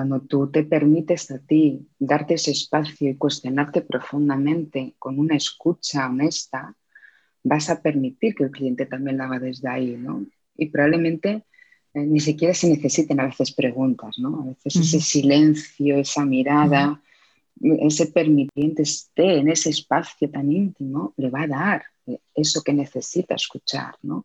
cuando tú te permites a ti darte ese espacio y cuestionarte profundamente con una escucha honesta, vas a permitir que el cliente también lo haga desde ahí, ¿no? Y probablemente eh, ni siquiera se necesiten a veces preguntas, ¿no? A veces ese silencio, esa mirada, ese permitiente esté en ese espacio tan íntimo, le va a dar eso que necesita escuchar, ¿no?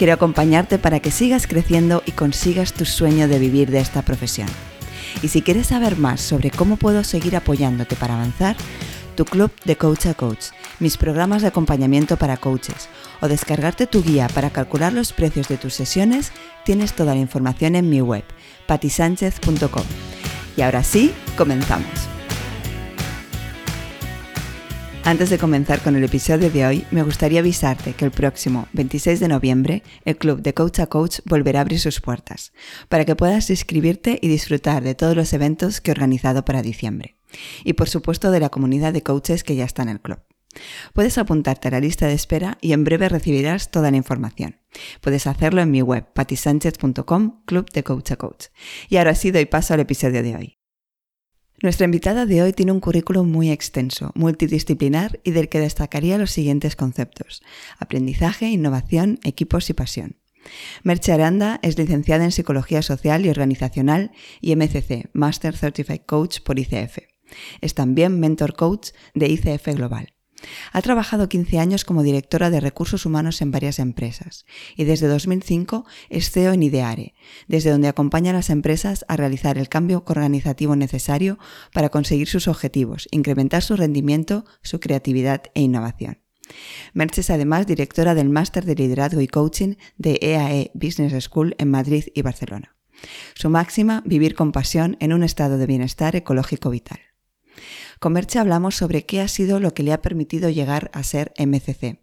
Quiero acompañarte para que sigas creciendo y consigas tu sueño de vivir de esta profesión. Y si quieres saber más sobre cómo puedo seguir apoyándote para avanzar, tu club de Coach a Coach, mis programas de acompañamiento para coaches o descargarte tu guía para calcular los precios de tus sesiones, tienes toda la información en mi web, patisánchez.com. Y ahora sí, comenzamos. Antes de comenzar con el episodio de hoy, me gustaría avisarte que el próximo 26 de noviembre el club de Coach a Coach volverá a abrir sus puertas para que puedas inscribirte y disfrutar de todos los eventos que he organizado para diciembre. Y por supuesto de la comunidad de coaches que ya está en el club. Puedes apuntarte a la lista de espera y en breve recibirás toda la información. Puedes hacerlo en mi web patisánchez.com, club de coach a coach. Y ahora sí doy paso al episodio de hoy. Nuestra invitada de hoy tiene un currículum muy extenso, multidisciplinar y del que destacaría los siguientes conceptos. Aprendizaje, innovación, equipos y pasión. Merche Aranda es licenciada en Psicología Social y Organizacional y MCC, Master Certified Coach por ICF. Es también Mentor Coach de ICF Global. Ha trabajado 15 años como directora de recursos humanos en varias empresas y desde 2005 es CEO en Ideare, desde donde acompaña a las empresas a realizar el cambio organizativo necesario para conseguir sus objetivos, incrementar su rendimiento, su creatividad e innovación. Merche es además directora del Máster de Liderazgo y Coaching de EAE e Business School en Madrid y Barcelona. Su máxima, vivir con pasión en un estado de bienestar ecológico vital. Con Merche hablamos sobre qué ha sido lo que le ha permitido llegar a ser MCC.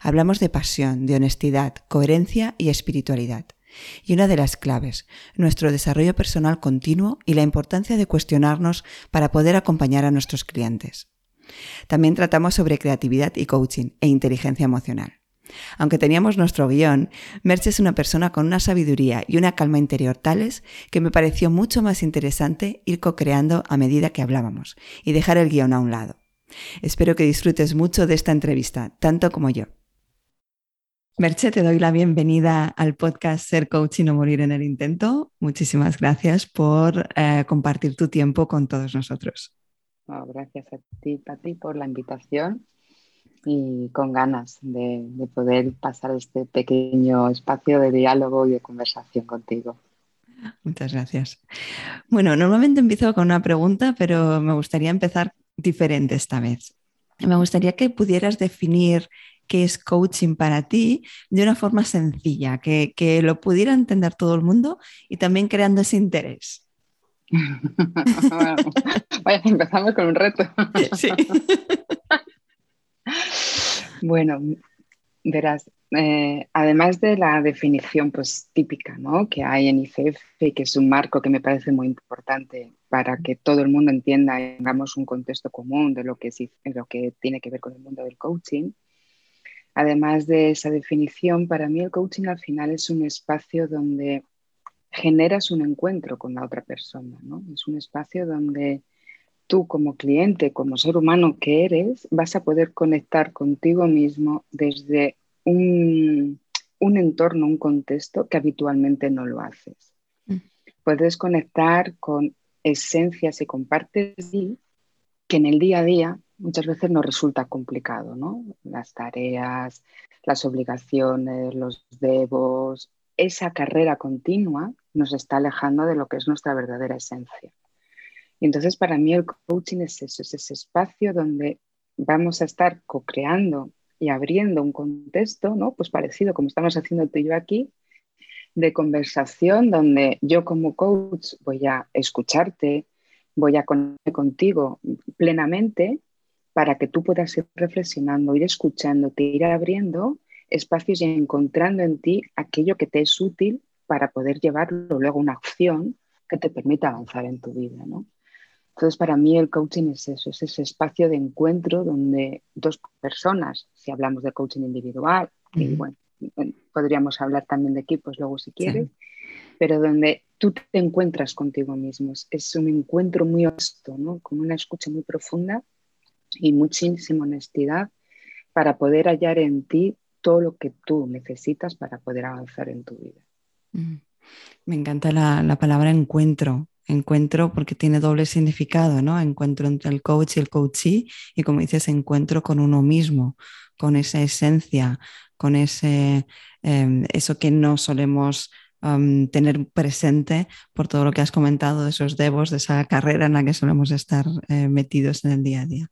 Hablamos de pasión, de honestidad, coherencia y espiritualidad. Y una de las claves, nuestro desarrollo personal continuo y la importancia de cuestionarnos para poder acompañar a nuestros clientes. También tratamos sobre creatividad y coaching e inteligencia emocional. Aunque teníamos nuestro guion, Merche es una persona con una sabiduría y una calma interior tales que me pareció mucho más interesante ir co-creando a medida que hablábamos y dejar el guion a un lado. Espero que disfrutes mucho de esta entrevista, tanto como yo. Merche, te doy la bienvenida al podcast Ser Coach y no morir en el intento. Muchísimas gracias por eh, compartir tu tiempo con todos nosotros. gracias a ti, Pati, por la invitación y con ganas de, poder pasar este pequeño espacio de diálogo y de conversación contigo. Muchas gracias. Bueno, normalmente empiezo con una pregunta, pero me gustaría empezar diferente esta vez. Me gustaría que pudieras definir qué es coaching para ti de una forma sencilla, que, que lo pudiera entender todo el mundo y también creando ese interés. vaya, empezamos con un reto. Sí. Bueno, verás, eh, además de la definición pues, típica ¿no? que hay en ICF, que es un marco que me parece muy importante para que todo el mundo entienda y tengamos un contexto común de lo que, es, lo que tiene que ver con el mundo del coaching, además de esa definición, para mí el coaching al final es un espacio donde generas un encuentro con la otra persona, ¿no? Es un espacio donde tú como cliente, como ser humano que eres, vas a poder conectar contigo mismo desde un, entorno, un contexto que habitualmente no lo haces. Mm. Puedes conectar con esencias y con partes de que en el día a día muchas veces nos resulta complicado, ¿no? Las tareas, las obligaciones, los debos, esa carrera continua nos está alejando de lo que es nuestra verdadera esencia. Y entonces para mí el coaching es eso, es ese espacio donde vamos a estar co-creando y abriendo un contexto, ¿no? Pues parecido como estamos haciendo tú y yo aquí, de conversación donde yo como coach voy a escucharte, voy a conectar contigo plenamente para que tú puedas ir reflexionando, ir escuchándote, ir abriendo espacios y encontrando en ti aquello que te es útil para poder llevarlo luego a una acción que te permita avanzar en tu vida. ¿no? Entonces, para mí el coaching es eso, es ese espacio de encuentro donde dos personas, si hablamos de coaching individual, y bueno, podríamos hablar también de equipos luego si quieres, pero donde tú te encuentras contigo mismo. Es un encuentro muy honesto, ¿no? con una escucha muy profunda y muchísima honestidad para poder hallar en ti todo lo que tú necesitas para poder avanzar en tu vida. Me encanta la, la, palabra encuentro. Encuentro porque tiene doble significado, ¿no? Encuentro entre el coach y el coachee y como dices, encuentro con uno mismo, con esa esencia, con ese, em, eso que no solemos tener presente por todo lo que has comentado de esos devos, de esa carrera en la que solemos estar eh, metidos en el día a día.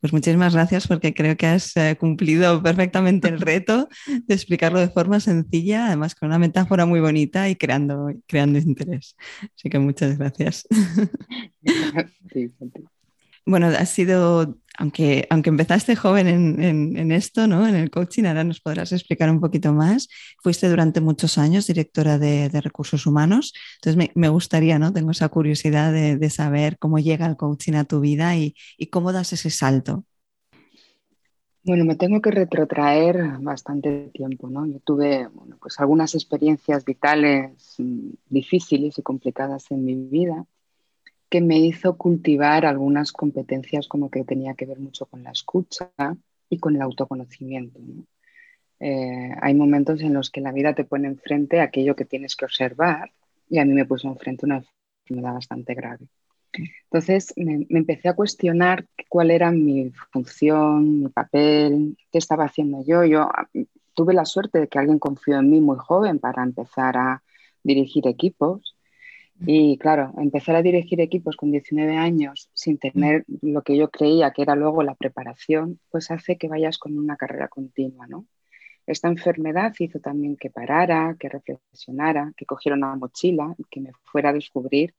Pues muchísimas gracias porque creo que has eh, cumplido perfectamente el reto de explicarlo de forma sencilla, además con una metáfora muy bonita y creando, creando interés. Así que muchas gracias. Bueno, ha sido aunque, aunque empezaste joven en, esto, ¿no? en el coaching, ahora nos podrás explicar un poquito más. Fuiste durante muchos años directora de, recursos humanos, entonces me, gustaría, ¿no? tengo esa curiosidad de, saber cómo llega el coaching a tu vida y, cómo das ese salto. Bueno, me tengo que retrotraer bastante tiempo, ¿no? Yo tuve pues algunas experiencias vitales mm, difíciles y complicadas en mi vida que me hizo cultivar algunas competencias como que tenía que ver mucho con la escucha y con el autoconocimiento. Eh, hay momentos en los que la vida te pone enfrente aquello que tienes que observar y a mí me puso enfrente una enfermedad bastante grave. Entonces me, empecé a cuestionar cuál era mi función, mi papel, qué estaba haciendo yo. Yo ah, tuve la suerte de que alguien confió en mí muy joven para empezar a dirigir equipos y claro, empezar a dirigir equipos con 19 años sin tener lo que yo creía que era luego la preparación, pues hace que vayas con una carrera continua, ¿no? Esta enfermedad hizo también que parara, que reflexionara, que cogiera una mochila y que me fuera a descubrir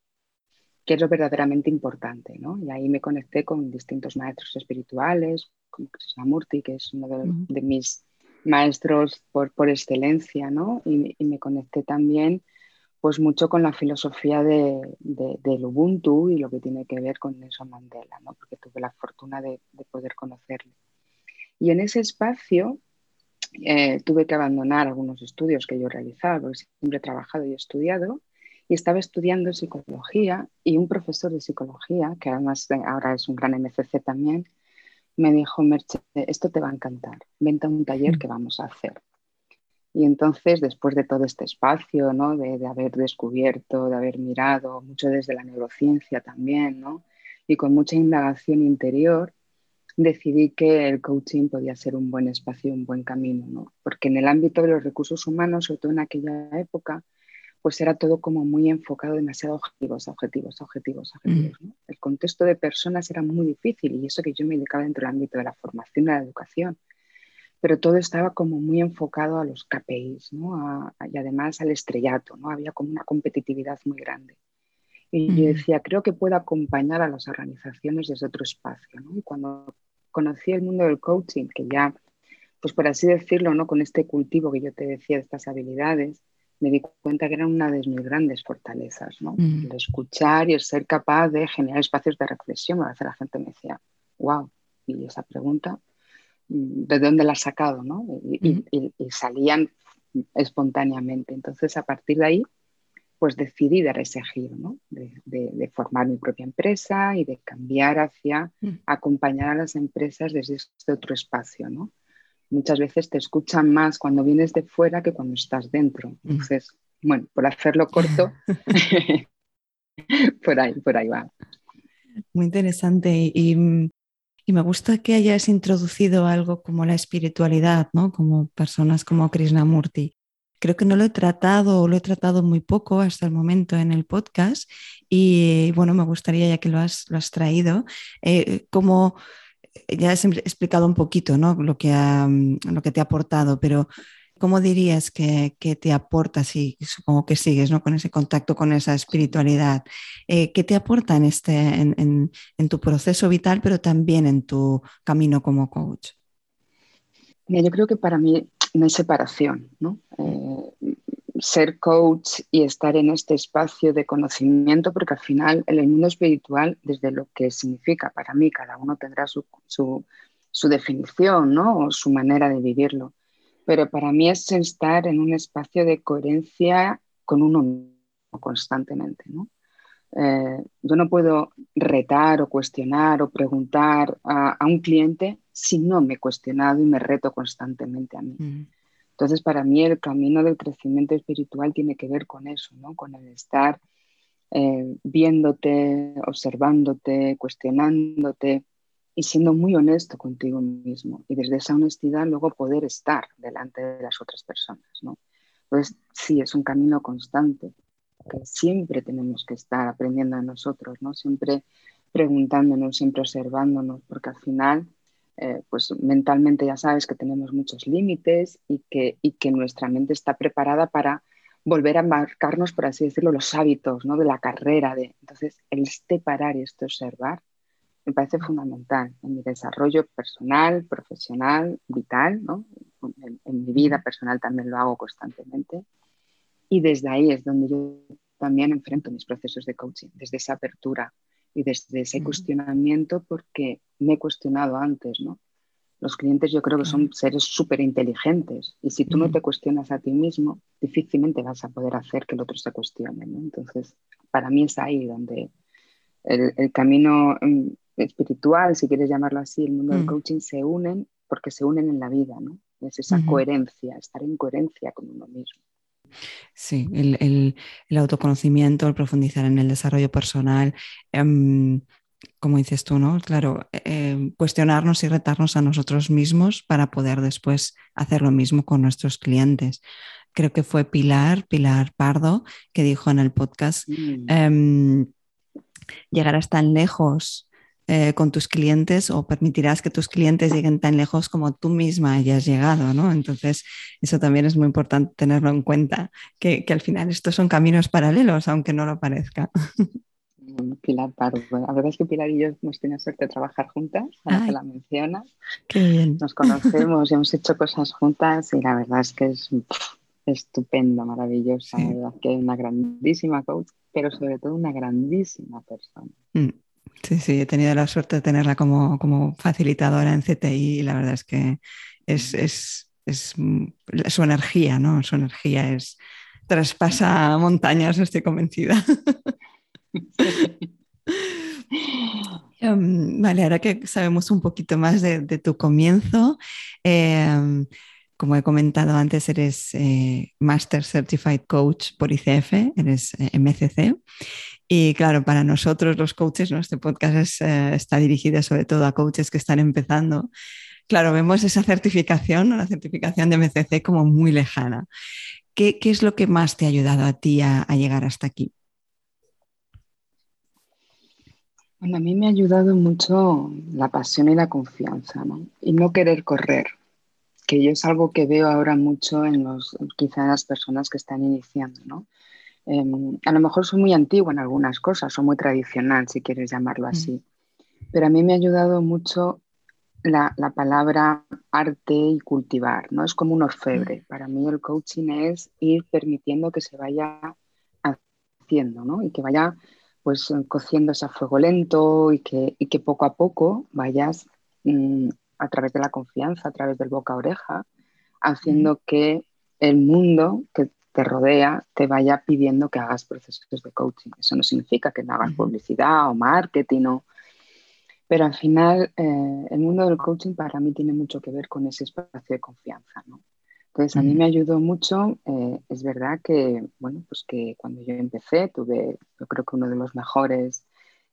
qué es lo verdaderamente importante, ¿no? Y ahí me conecté con distintos maestros espirituales, como Krishnamurti, que es uno de, mis maestros por, por excelencia, ¿no? Y, y me conecté también pues mucho con la filosofía de, del Ubuntu y lo que tiene que ver con Nelson Mandela, ¿no? porque tuve la fortuna de, poder conocerle. Y en ese espacio eh, tuve que abandonar algunos estudios que yo realizaba, porque siempre he trabajado y estudiado, y estaba estudiando psicología y un profesor de psicología, que además ahora es un gran MCC también, me dijo, Merche, esto te va a encantar, vente a un taller mm. que vamos a hacer. Y entonces, después de todo este espacio, ¿no? de, haber descubierto, de haber mirado, mucho desde la neurociencia también, ¿no? y con mucha indagación interior, decidí que el coaching podía ser un buen espacio, un buen camino, ¿no? porque en el ámbito de los recursos humanos, sobre todo en aquella época, pues era todo como muy enfocado demasiado objetivos, objetivos, objetivos, objetivos. Mm. ¿no? El contexto de personas era muy difícil y eso que yo me dedicaba dentro del ámbito de la formación y la educación pero todo estaba como muy enfocado a los KPIs ¿no? y además al estrellato, ¿no? había como una competitividad muy grande. Y yo decía, creo que puedo acompañar a las organizaciones desde otro espacio. ¿no? Y cuando conocí el mundo del coaching, que ya, pues por así decirlo, ¿no? con este cultivo que yo te decía de estas habilidades, me di cuenta que eran una de mis grandes fortalezas, ¿no? el escuchar y el ser capaz de generar espacios de reflexión. A veces la gente me decía, wow, y esa pregunta, de dónde la has sacado, ¿no? Y, salían espontáneamente. Entonces, a partir de ahí, pues decidí dar ese giro, ¿no? De, formar mi propia empresa y de cambiar hacia mm. acompañar a las empresas desde este otro espacio, ¿no? Muchas veces te escuchan más cuando vienes de fuera que cuando estás dentro. Mm. Entonces, bueno, por hacerlo corto, por ahí, por ahí va. Muy interesante. Y mm, y me gusta que hayas introducido algo como la espiritualidad, ¿no? Como personas como Krishnamurti. Creo que no lo he tratado o lo he tratado muy poco hasta el momento en el podcast y bueno, me gustaría ya que lo has, lo has traído, eh, como ya has explicado un poquito ¿no? lo, que lo que te ha aportado, pero ¿cómo dirías que, te aporta, si supongo que sigues ¿no? con ese contacto, con esa espiritualidad? Eh, ¿Qué te aporta en, este, en, tu proceso vital, pero también en tu camino como coach? yo creo que para mí no hay separación, ¿no? Eh, ser coach y estar en este espacio de conocimiento, porque al final en el mundo espiritual, desde lo que significa para mí, cada uno tendrá su, su definición ¿no? o su manera de vivirlo pero para mí es estar en un espacio de coherencia con uno mismo constantemente. ¿no? Eh, yo no puedo retar o cuestionar o preguntar a, un cliente si no me he cuestionado y me reto constantemente a mí. Mm. Entonces, para mí el camino del crecimiento espiritual tiene que ver con eso, ¿no? con el estar eh, viéndote, observándote, cuestionándote, y siendo muy honesto contigo mismo y desde esa honestidad luego poder estar delante de las otras personas, ¿no? Entonces, sí, es un camino constante que siempre tenemos que estar aprendiendo a nosotros, ¿no? Siempre preguntándonos, siempre observándonos, porque al final, eh, pues mentalmente ya sabes que tenemos muchos límites y que, y que nuestra mente está preparada para volver a marcarnos, por así decirlo, los hábitos ¿no? de la carrera. De... Entonces, el este parar y este observar me parece fundamental en mi desarrollo personal, profesional, vital, ¿no? en, mi vida personal también lo hago constantemente. Y desde ahí es donde yo también enfrento mis procesos de coaching, desde esa apertura y desde ese cuestionamiento, porque me he cuestionado antes, ¿no? Los clientes yo creo que son seres súper inteligentes y si tú no te cuestionas a ti mismo, difícilmente vas a poder hacer que el otro se cuestione. ¿no? Entonces, para mí es ahí donde el, el camino mm, espiritual, si quieres llamarlo así, el mundo del mm. coaching se unen porque se unen en la vida, ¿no? Es esa coherencia, estar en coherencia con uno mismo. Sí, el, autoconocimiento, el profundizar en el desarrollo personal, em, como dices tú, ¿no? Claro, em, cuestionarnos y retarnos a nosotros mismos para poder después hacer lo mismo con nuestros clientes. Creo que fue Pilar, Pilar Pardo, que dijo en el podcast, mm. em, llegarás tan lejos eh, con tus clientes o permitirás que tus clientes lleguen tan lejos como tú misma hayas llegado, ¿no? Entonces, eso también es muy importante tenerlo en cuenta, que, al final estos son caminos paralelos, aunque no lo parezca. Pilar Pardo. La verdad es que Pilar y yo hemos tenido suerte de trabajar juntas, ahora que la mencionas. Qué bien. Nos conocemos y hemos hecho cosas juntas y la verdad es que es estupendo, maravillosa. La verdad que es una grandísima coach, pero sobre todo una grandísima persona. Mm. Sí, sí, he tenido la suerte de tenerla como, como facilitadora en CTI y la verdad es que es, es, es, su energía, ¿no? Su energía es traspasa montañas, estoy convencida. Em, vale, ahora que sabemos un poquito más de, tu comienzo, em, como he comentado antes, eres eh, Master Certified Coach por ICF, eres eh, MCC. Y claro, para nosotros los coaches, nuestro podcast eh, está dirigido sobre todo a coaches que están empezando. Claro, vemos esa certificación, la certificación de MCC como muy lejana. ¿Qué, es lo que más te ha ayudado a ti a, llegar hasta aquí? Bueno, a mí me ha ayudado mucho la pasión y la confianza, ¿no? Y no querer correr que yo es algo que veo ahora mucho en los, quizá en las personas que están iniciando, ¿no? Em, a lo mejor soy muy antigua en algunas cosas, o muy tradicional, si quieres llamarlo mm. así, pero a mí me ha ayudado mucho la, la, palabra arte y cultivar, ¿no? Es como un orfebre. Mm. Para mí el coaching es ir permitiendo que se vaya haciendo, ¿no? Y que vaya pues cociéndose a fuego lento y que, y que poco a poco vayas mm, a través de la confianza, a través del boca a oreja, haciendo que el mundo que te rodea te vaya pidiendo que hagas procesos de coaching. Eso no significa que no hagas publicidad o marketing, o... pero al final eh, el mundo del coaching para mí tiene mucho que ver con ese espacio de confianza. Entonces a mí me ayudó mucho, eh, es verdad que, bueno, pues que cuando yo empecé tuve, yo creo que uno de los mejores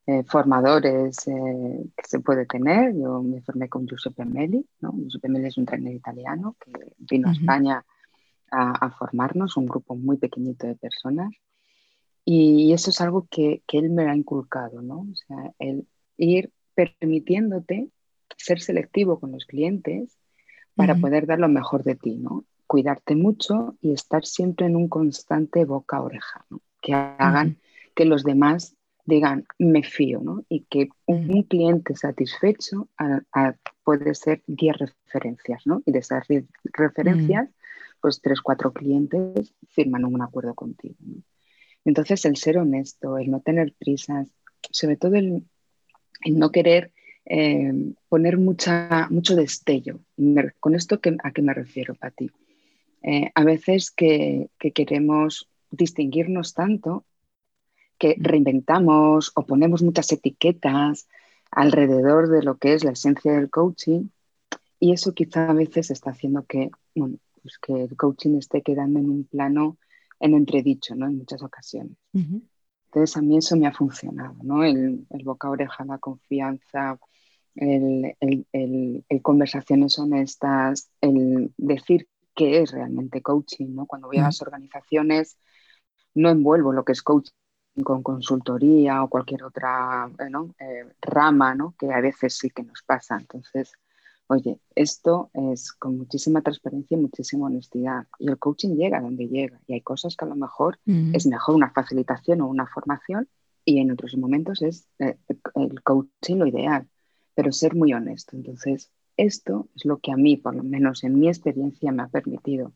eh, formadores eh, que se puede tener. Yo me formé con Giuseppe Meli, ¿no? Giuseppe Meli es un trainer italiano que vino a España a, formarnos, un grupo muy pequeñito de personas. Y eso es algo que, que, él me ha inculcado, ¿no? O sea, el ir permitiéndote ser selectivo con los clientes para poder dar lo mejor de ti, ¿no? cuidarte mucho y estar siempre en un constante boca-oreja, que hagan que los demás digan, me fío, ¿no? y que un, cliente satisfecho puede ser 10 referencias, ¿no? y de esas 10 referencias, pues 3, 4 clientes firman un acuerdo contigo. Entonces, el ser honesto, el no tener prisas, sobre todo el, no querer eh, poner mucha, mucho destello. ¿Con esto a qué me refiero, Pati? Eh, a veces que, queremos distinguirnos tanto que reinventamos o ponemos muchas etiquetas alrededor de lo que es la esencia del coaching y eso quizá a veces está haciendo que, pues que el coaching esté quedando en un plano en entredicho ¿no? en muchas ocasiones. Entonces a mí eso me ha funcionado, ¿no? el, boca a oreja, la confianza, el, el, conversaciones honestas, el decir qué es realmente coaching. ¿no? Cuando voy a las organizaciones no envuelvo lo que es coaching con consultoría o cualquier otra eh, rama, ¿no? que a veces sí que nos pasa. Entonces, oye, esto es con muchísima transparencia y muchísima honestidad. Y el coaching llega donde llega. Y hay cosas que a lo mejor es mejor una facilitación o una formación y en otros momentos es eh, el coaching lo ideal. Pero ser muy honesto. Entonces, esto es lo que a mí, por lo menos en mi experiencia, me ha permitido.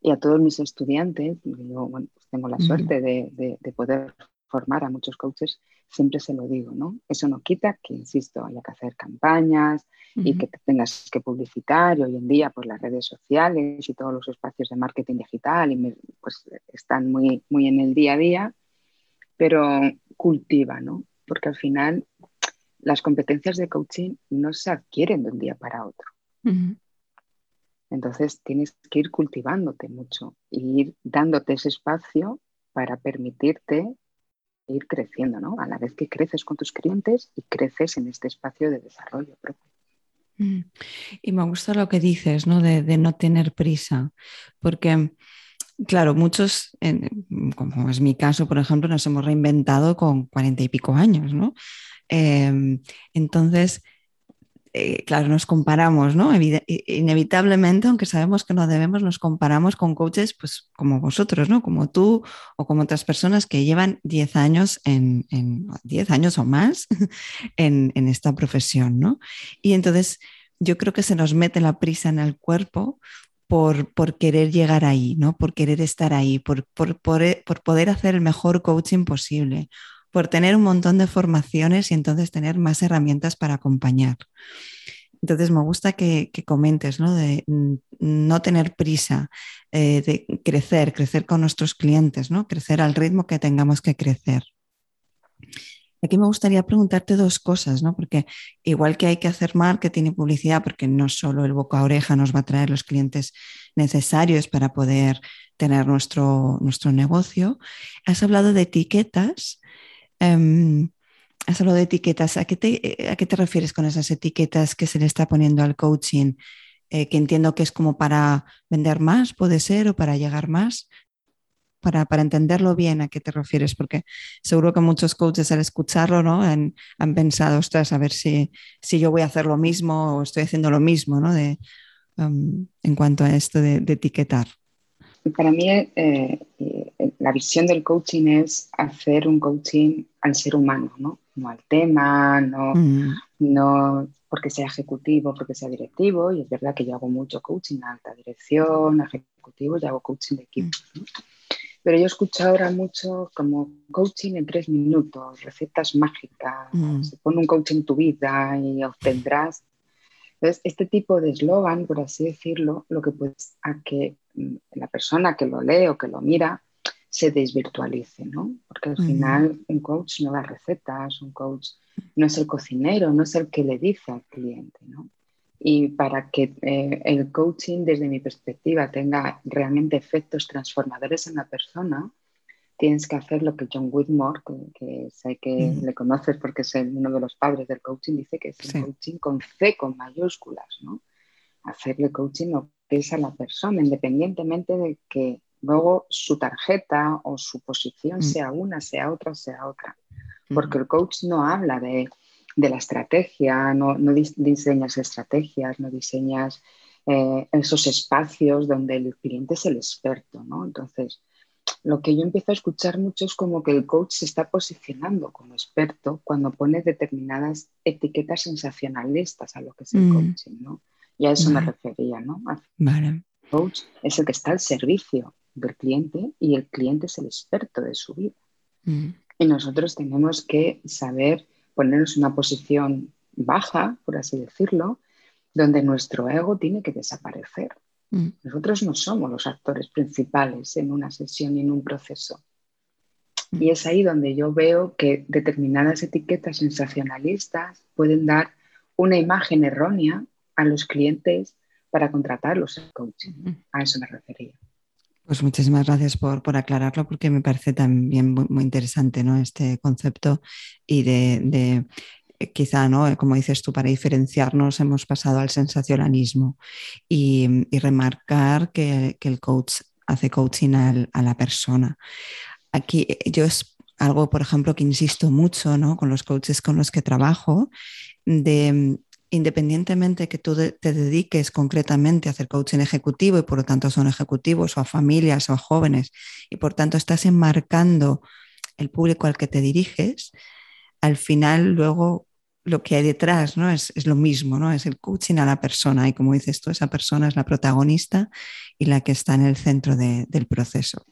Y a todos mis estudiantes, yo pues tengo la suerte de, de poder formar a muchos coaches, siempre se lo digo, ¿no? Eso no quita que, insisto, haya que hacer campañas y que te tengas que publicitar y hoy en día pues las redes sociales y todos los espacios de marketing digital y pues están muy, muy en el día a día, pero cultiva, ¿no? Porque al final las competencias de coaching no se adquieren de un día para otro. Entonces tienes que ir cultivándote mucho y ir dándote ese espacio para permitirte ir creciendo, ¿no? A la vez que creces con tus clientes y creces en este espacio de desarrollo propio. Mm. Y me gusta lo que dices, ¿no? De, no tener prisa, porque, claro, muchos, como es mi caso, por ejemplo, nos hemos reinventado con cuarenta y pico años, ¿no? Em, entonces, eh, claro, nos comparamos, ¿no? inevitablemente, aunque sabemos que no debemos, nos comparamos con coaches pues, como vosotros, ¿no? Como tú o como otras personas que llevan 10 años, en, 10 años o más en, esta profesión, ¿no? Y entonces yo creo que se nos mete la prisa en el cuerpo por, querer llegar ahí, ¿no? Por querer estar ahí, por, por, por, poder hacer el mejor coaching posible, por tener un montón de formaciones y entonces tener más herramientas para acompañar. Entonces me gusta que, comentes, ¿no? De no tener prisa, eh, de crecer, crecer con nuestros clientes, ¿no? Crecer al ritmo que tengamos que crecer. Aquí me gustaría preguntarte dos cosas, ¿no? Porque igual que hay que hacer marketing y publicidad, porque no solo el boca a oreja nos va a traer los clientes necesarios para poder tener nuestro, nuestro negocio, has hablado de etiquetas Um, has hablado de etiquetas. ¿A qué, te, ¿A qué, te, refieres con esas etiquetas que se le está poniendo al coaching? Eh, que entiendo que es como para vender más, puede ser, o para llegar más. Para, entenderlo bien, ¿a qué te refieres? Porque seguro que muchos coaches al escucharlo ¿no? han, pensado, ostras, a ver si, si, yo voy a hacer lo mismo o estoy haciendo lo mismo ¿no? de, en cuanto a esto de etiquetar. Para mí, eh, la visión del coaching es hacer un coaching al ser humano, ¿no? No al tema, no, mm. no porque sea ejecutivo, porque sea directivo. Y es verdad que yo hago mucho coaching a alta dirección, ejecutivo, y hago coaching de equipo. Pero yo escucho ahora mucho como coaching en tres minutos, recetas mágicas, mm. se pone un coaching en tu vida y obtendrás. Entonces, este tipo de eslogan, por así decirlo, lo que puede a que mm, la persona que lo lee o que lo mira se desvirtualice, ¿no? Porque al final un coach no da recetas, un coach no es el cocinero, no es el que le dice al cliente, ¿no? Y para que eh, el coaching, desde mi perspectiva, tenga realmente efectos transformadores en la persona, tienes que hacer lo que John Whitmore, que, sé que le conoces porque es uno de los padres del coaching, dice que es el coaching con C, con mayúsculas, ¿no? Hacerle coaching que es a la persona, independientemente de que luego su tarjeta o su posición mm. sea una, sea otra, sea otra. Porque el coach no habla de, la estrategia, no, diseñas estrategias, no diseñas eh, esos espacios donde el cliente es el experto, ¿no? Entonces, lo que yo empiezo a escuchar mucho es como que el coach se está posicionando como experto cuando pone determinadas etiquetas sensacionalistas a lo que es el mm. coaching, ¿no? Y a eso me refería, ¿no? Vale. El coach es el que está al servicio del cliente y el cliente es el experto de su vida. Mm. Y nosotros tenemos que saber ponernos en una posición baja, por así decirlo, donde nuestro ego tiene que desaparecer. Mm. Nosotros no somos los actores principales en una sesión y en un proceso. Mm. Y es ahí donde yo veo que determinadas etiquetas sensacionalistas pueden dar una imagen errónea a los clientes para contratarlos en coaching. Mm. A eso me refería. Pues muchísimas gracias por, aclararlo porque me parece también muy, interesante ¿no? este concepto y de eh, quizá, ¿no? Eh, como dices tú, para diferenciarnos hemos pasado al sensacionalismo y, remarcar que, el coach hace coaching a la persona. Aquí eh, yo es algo, por ejemplo, que insisto mucho ¿no? con los coaches con los que trabajo, de independientemente que tú te dediques concretamente a hacer coaching ejecutivo y por lo tanto son ejecutivos o a familias o a jóvenes y por tanto estás enmarcando el público al que te diriges, al final luego lo que hay detrás, ¿no? Es, lo mismo, ¿no? Es el coaching a la persona y como dices tú, esa persona es la protagonista y la que está en el centro del proceso.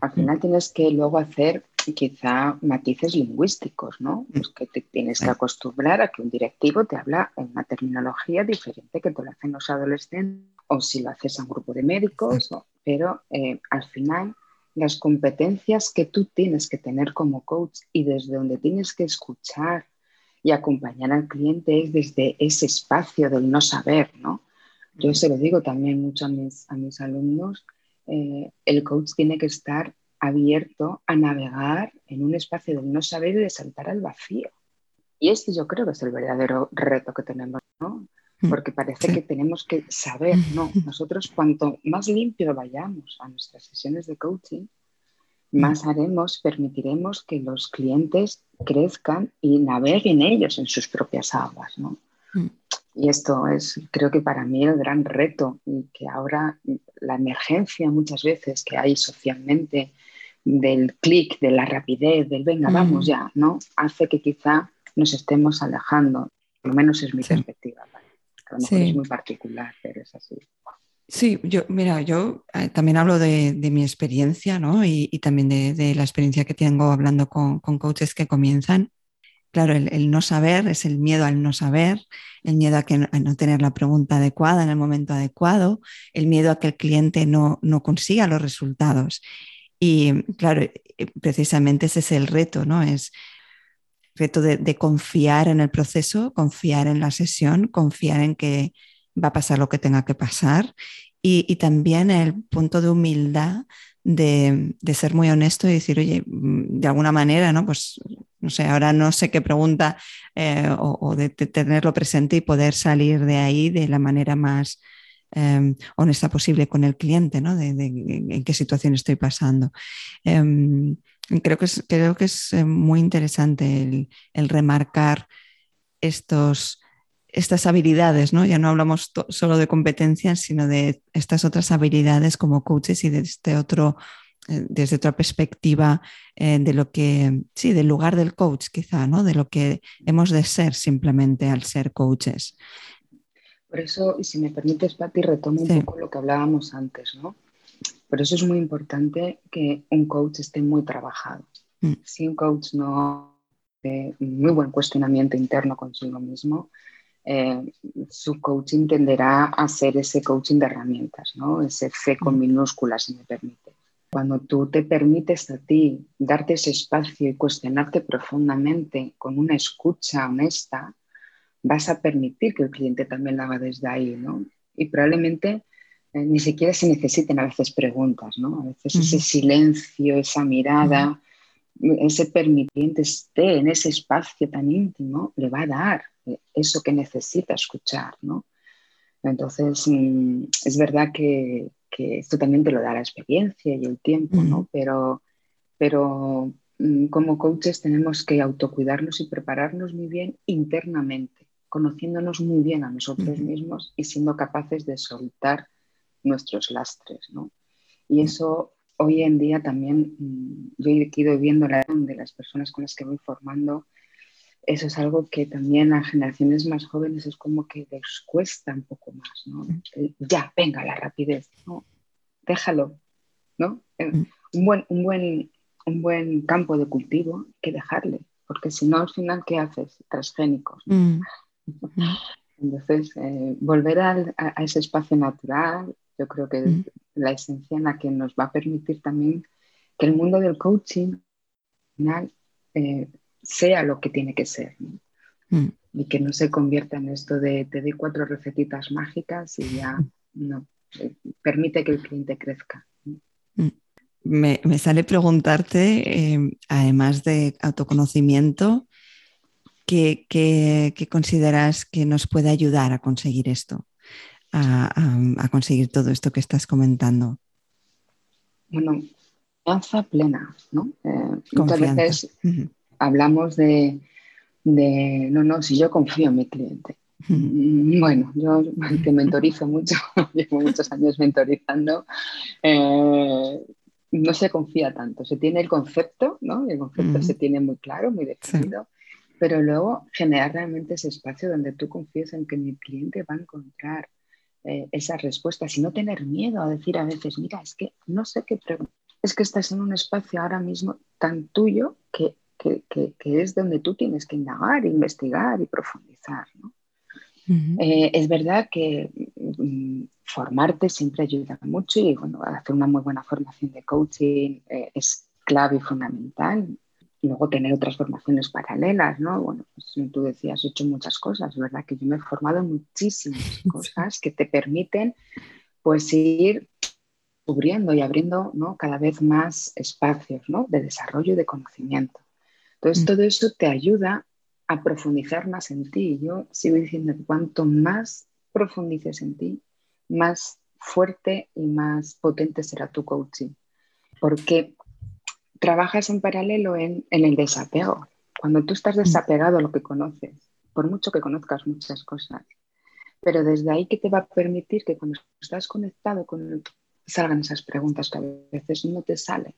Al final tienes que luego hacer quizá matices lingüísticos, ¿no? Pues que te tienes que acostumbrar a que un directivo te habla en una terminología diferente que te lo hacen los adolescentes o si lo haces a un grupo de médicos, pero eh, al final las competencias que tú tienes que tener como coach y desde donde tienes que escuchar y acompañar al cliente es desde ese espacio del no saber, ¿no? Yo se lo digo también mucho a mis, a mis alumnos, eh, el coach tiene que estar abierto a navegar en un espacio del no saber y de saltar al vacío. Y este yo creo que es el verdadero reto que tenemos, ¿no? Porque parece que tenemos que saber, ¿no? Nosotros cuanto más limpio vayamos a nuestras sesiones de coaching, más haremos, permitiremos que los clientes crezcan y naveguen ellos en sus propias aguas. ¿no? Mm. Y esto es, creo que para mí, el gran reto y que ahora la emergencia muchas veces que hay socialmente del clic, de la rapidez, del venga, vamos ya, ¿no? Hace que quizá nos estemos alejando. Por lo menos es mi perspectiva. A lo mejor es muy particular, pero es así. Sí, yo, mira, yo eh, también hablo de, mi experiencia, ¿no? Y, también de, la experiencia que tengo hablando con, coaches que comienzan. Claro, el, no saber es el miedo al no saber, el miedo a, que, no tener la pregunta adecuada en el momento adecuado, el miedo a que el cliente no, no consiga los resultados. Y claro, eh, precisamente ese es el reto, ¿no? Es el reto de confiar en el proceso, confiar en la sesión, confiar en que va a pasar lo que tenga que pasar. Y, también el punto de humildad de, ser muy honesto y decir, oye, mm, de alguna manera, ¿no? Pues, no sé, ahora no sé qué pregunta eh, o, de, tenerlo presente y poder salir de ahí de la manera más em, honesta posible con el cliente, ¿no? De, en qué situación estoy pasando. Em, creo, que es, creo que es eh, muy interesante el, el remarcar estos estas habilidades, ¿no? Ya no hablamos solo de competencias, sino de estas otras habilidades como coaches y desde otro, eh, desde otra perspectiva eh, de lo que, sí, del lugar del coach quizá, ¿no? De lo que hemos de ser simplemente al ser coaches. Por eso, y si me permites, Pati, retomo un poco lo que hablábamos antes, ¿no? Por eso es muy importante que un coach esté muy trabajado. Mm. Si un coach no tiene muy buen cuestionamiento interno consigo mismo, eh, su coaching tenderá a ser ese coaching de herramientas, ¿no? ese C con minúsculas, si me permite. Cuando tú te permites a ti darte ese espacio y cuestionarte profundamente con una escucha honesta, vas a permitir que el cliente también lo haga desde ahí. ¿no? Y probablemente eh, ni siquiera se necesiten a veces preguntas, ¿no? a veces ese silencio, esa mirada, ese permitiente esté en ese espacio tan íntimo, le va a dar eso que necesita escuchar, ¿no? Entonces, mm, es verdad que, esto también te lo da la experiencia y el tiempo, ¿no? Pero, pero mm, como coaches tenemos que autocuidarnos y prepararnos muy bien internamente, conociéndonos muy bien a nosotros mismos y siendo capaces de soltar nuestros lastres, ¿no? Y eso hoy en día también, mm, yo he ido viendo la de las personas con las que voy formando, eso es algo que también a generaciones más jóvenes es como que les cuesta un poco más, ¿no? ya, venga, la rapidez, ¿no? Déjalo, ¿no? Eh, mm. Un buen, un, buen, un buen campo de cultivo que dejarle, porque si no, al final, ¿qué haces? Transgénicos. Mm. Entonces, eh, volver a, ese espacio natural, yo creo que es mm. la esencia en la que nos va a permitir también que el mundo del coaching final eh, sea lo que tiene que ser. Mm. Y que no se convierta en esto de te doy cuatro recetitas mágicas y ya no. Eh, permite que el cliente crezca. Me, sale preguntarte, además de autoconocimiento, ¿qué, consideras que nos puede ayudar a conseguir esto, a, conseguir todo esto que estás comentando? Bueno, confianza plena, ¿no? Eh, muchas veces hablamos de, no, no, si yo confío en mi cliente. Bueno, yo que mentorizo mucho, llevo muchos años mentorizando, eh, no se confía tanto. Se tiene el concepto, ¿no? El concepto se tiene muy claro, muy definido, pero luego generar realmente ese espacio donde tú confíes en que mi cliente va a encontrar eh, esas respuestas y no tener miedo a decir a veces, mira, es que no sé qué preguntar. Es que estás en un espacio ahora mismo tan tuyo que, es donde tú tienes que indagar, investigar y profundizar. Eh, es verdad que mm, formarte siempre ayuda mucho y bueno, hacer una muy buena formación de coaching eh, es clave y fundamental luego tener otras formaciones paralelas, ¿no? Bueno, pues tú decías, he hecho muchas cosas, ¿verdad? Que yo me he formado en muchísimas cosas que te permiten, pues, ir cubriendo y abriendo, ¿no? Cada vez más espacios, ¿no? De desarrollo y de conocimiento. Entonces, mm. todo eso te ayuda a profundizar más en ti. Yo sigo diciendo que cuanto más profundices en ti, más fuerte y más potente será tu coaching. Porque trabajas en paralelo en, el desapego. Cuando tú estás desapegado a lo que conoces, por mucho que conozcas muchas cosas, pero desde ahí que te va a permitir que cuando estás conectado con salgan esas preguntas que a veces no te salen,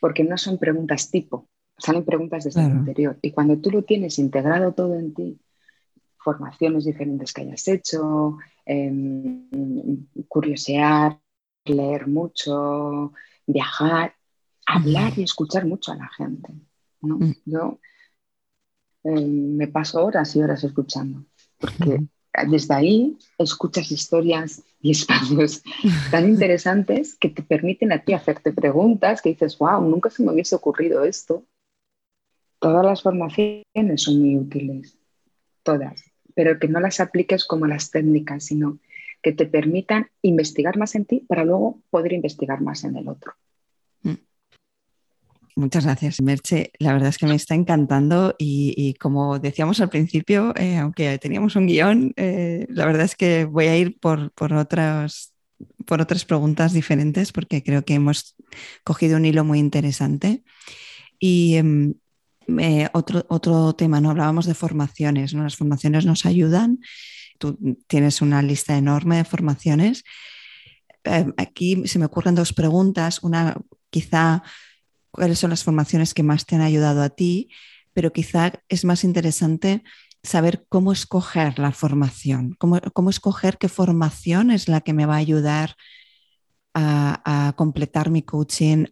porque no son preguntas tipo, salen preguntas desde el interior. Y cuando tú lo tienes integrado todo en ti, formaciones diferentes que hayas hecho, em, curiosear, leer mucho, viajar, hablar y escuchar mucho a la gente. Mm. Yo eh, me paso horas y horas escuchando, porque desde ahí escuchas historias y espacios tan interesantes que te permiten a ti hacerte preguntas que dices, wow, nunca se me hubiese ocurrido esto. Todas las formaciones son muy útiles, todas, pero que no las apliques como las técnicas, sino que te permitan investigar más en ti para luego poder investigar más en el otro. Muchas gracias, Merche. La verdad es que me está encantando y, como decíamos al principio, eh, aunque teníamos un guion, eh, la verdad es que voy a ir por, otras, por otras preguntas diferentes porque creo que hemos cogido un hilo muy interesante. Y em, otro, otro tema, ¿no? Hablábamos de formaciones, ¿no? Las formaciones nos ayudan. Tú tienes una lista enorme de formaciones. Eh, aquí se me ocurren dos preguntas. Una, quizá cuáles son las formaciones que más te han ayudado a ti, pero quizá es más interesante saber cómo escoger la formación, cómo, cómo escoger qué formación es la que me va a ayudar a, completar mi coaching,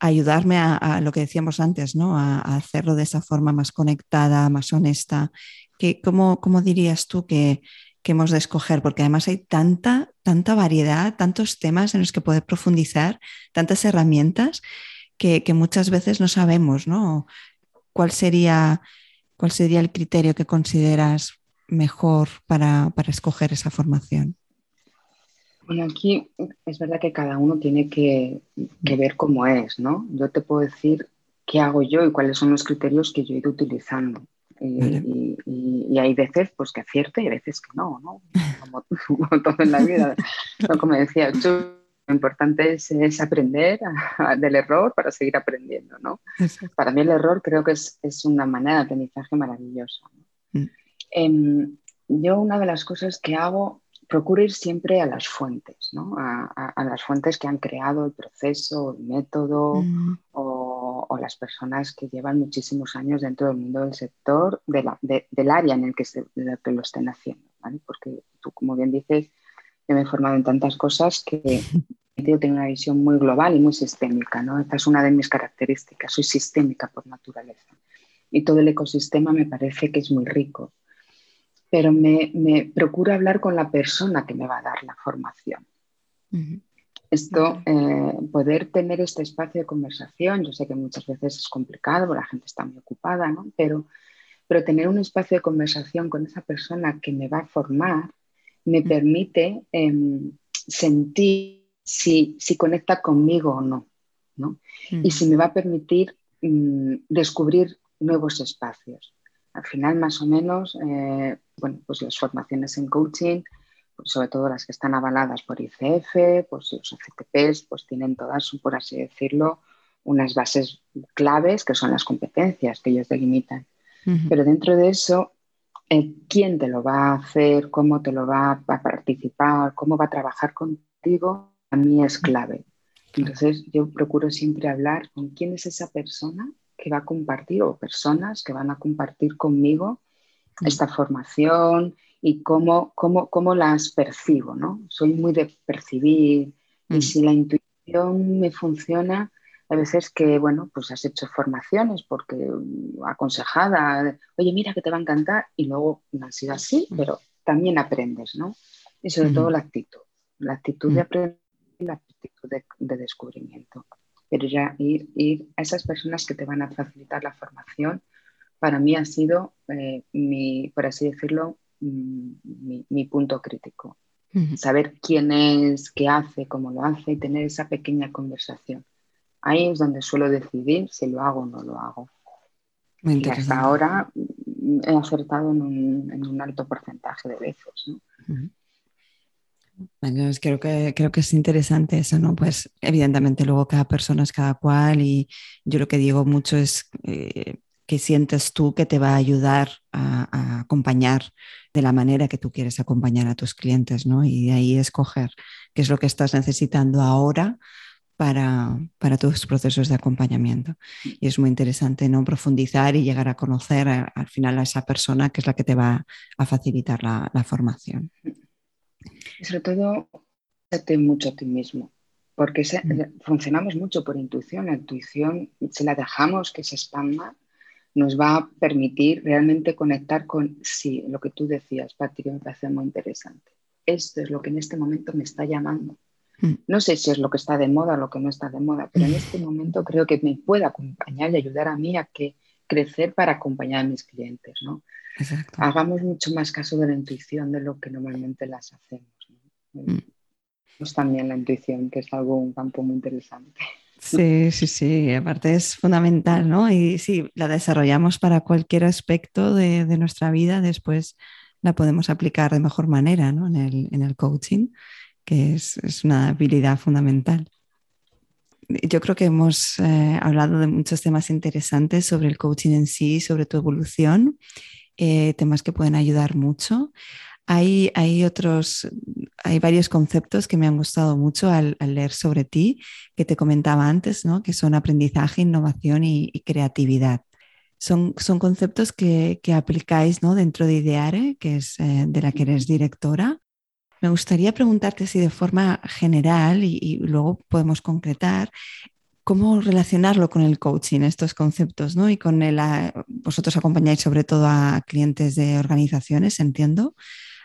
ayudarme a, lo que decíamos antes, ¿no? a, hacerlo de esa forma más conectada, más honesta. Que, ¿cómo, ¿Cómo dirías tú que, hemos de escoger, porque además hay tanta, tanta variedad, tantos temas en los que poder profundizar, tantas herramientas que, muchas veces no sabemos, ¿no? ¿Cuál sería, cuál sería el criterio que consideras mejor para, escoger esa formación? Bueno, aquí es verdad que cada uno tiene que, que, ver cómo es, ¿no? Yo te puedo decir qué hago yo y cuáles son los criterios que yo he ido utilizando. Y, hay veces pues que acierto y hay veces que no, ¿no? Como, todo en la vida. Como decía, lo importante es, aprender del error para seguir aprendiendo, ¿no? Para mí el error creo que es, es, una manera de aprendizaje maravillosa. Mm. Em, yo una de las cosas que hago, procuro ir siempre a las fuentes, ¿no? a, las fuentes que han creado el proceso, el método o, las personas que llevan muchísimos años dentro del mundo del sector, del área en el que, se, que lo estén haciendo. ¿vale? Porque tú, como bien dices, yo me he formado en tantas cosas que yo tengo una visión muy global y muy sistémica. ¿no? Esta es una de mis características, soy sistémica por naturaleza. Y todo el ecosistema me parece que es muy rico. Pero me, me procuro hablar con la persona que me va a dar la formación. Esto, eh, poder tener este espacio de conversación, yo sé que muchas veces es complicado, porque la gente está muy ocupada, ¿no? pero, pero tener un espacio de conversación con esa persona que me va a formar me permite em, sentir si, si, conecta conmigo o no, ¿no? Y si me va a permitir mm, descubrir nuevos espacios. Al final, más o menos, eh, bueno, pues las formaciones en coaching, pues sobre todo las que están avaladas por ICF, pues los FTPs, pues tienen todas, por así decirlo, unas bases claves que son las competencias que ellos delimitan. Pero dentro de eso quién te lo va a hacer, cómo te lo va a participar, cómo va a trabajar contigo, a mí es clave. Entonces yo procuro siempre hablar con quién es esa persona que va a compartir o personas que van a compartir conmigo esta formación y cómo, cómo, cómo las percibo. ¿no? Soy muy de percibir y si la intuición me funciona, a veces que, bueno, pues has hecho formaciones porque mm, aconsejada, oye, mira que te va a encantar y luego no ha sido así, pero también aprendes, ¿no? Y sobre todo la actitud, la actitud de aprender y la actitud de, descubrimiento. Pero ya ir, ir, a esas personas que te van a facilitar la formación, para mí ha sido, eh, mi, por así decirlo, mm, mi, mi punto crítico. Saber quién es, qué hace, cómo lo hace y tener esa pequeña conversación Ahí es donde suelo decidir si lo hago o no lo hago. Y hasta ahora mm, he acertado en un, alto porcentaje de veces. Creo, que, creo que es interesante eso, ¿no? Pues evidentemente luego cada persona es cada cual y yo lo que digo mucho es eh, que sientes tú que te va a ayudar a, a, acompañar de la manera que tú quieres acompañar a tus clientes, ¿no? Y de ahí escoger qué es lo que estás necesitando ahora para, para tus procesos de acompañamiento. Y es muy interesante ¿no? profundizar y llegar a conocer al final a esa persona que es la que te va a facilitar la, formación. Y sobre todo, date mucho a ti mismo, porque mm. funcionamos mucho por intuición. La intuición, si la dejamos que se expanda, nos va a permitir realmente conectar con, sí, lo que tú decías, Pati, que me parece muy interesante. Esto es lo que en este momento me está llamando Mm. No sé si es lo que está de moda o lo que no está de moda, pero en este momento creo que me puede acompañar y ayudar a mí a que crecer para acompañar a mis clientes. ¿no? Hagamos mucho más caso de la intuición de lo que normalmente las hacemos. Pues también la intuición, que es algo, un campo muy interesante. Sí, sí, sí, aparte es fundamental, ¿no? Y sí, la desarrollamos para cualquier aspecto de, de nuestra vida, después la podemos aplicar de mejor manera, ¿no? En el, en el coaching que es, una habilidad fundamental. Yo creo que hemos eh, hablado de muchos temas interesantes sobre el coaching en sí, sobre tu evolución, eh, temas que pueden ayudar mucho. Hay, hay, otros, hay varios conceptos que me han gustado mucho al, leer sobre ti, que te comentaba antes, ¿no? que son aprendizaje, innovación y, creatividad. Son, son, conceptos que, que aplicáis ¿no? dentro de Ideare, que es eh, de la que eres directora. Me gustaría preguntarte si de forma general y, luego podemos concretar cómo relacionarlo con el coaching, estos conceptos, ¿no? Y con el, vosotros acompañáis sobre todo a clientes de organizaciones, entiendo,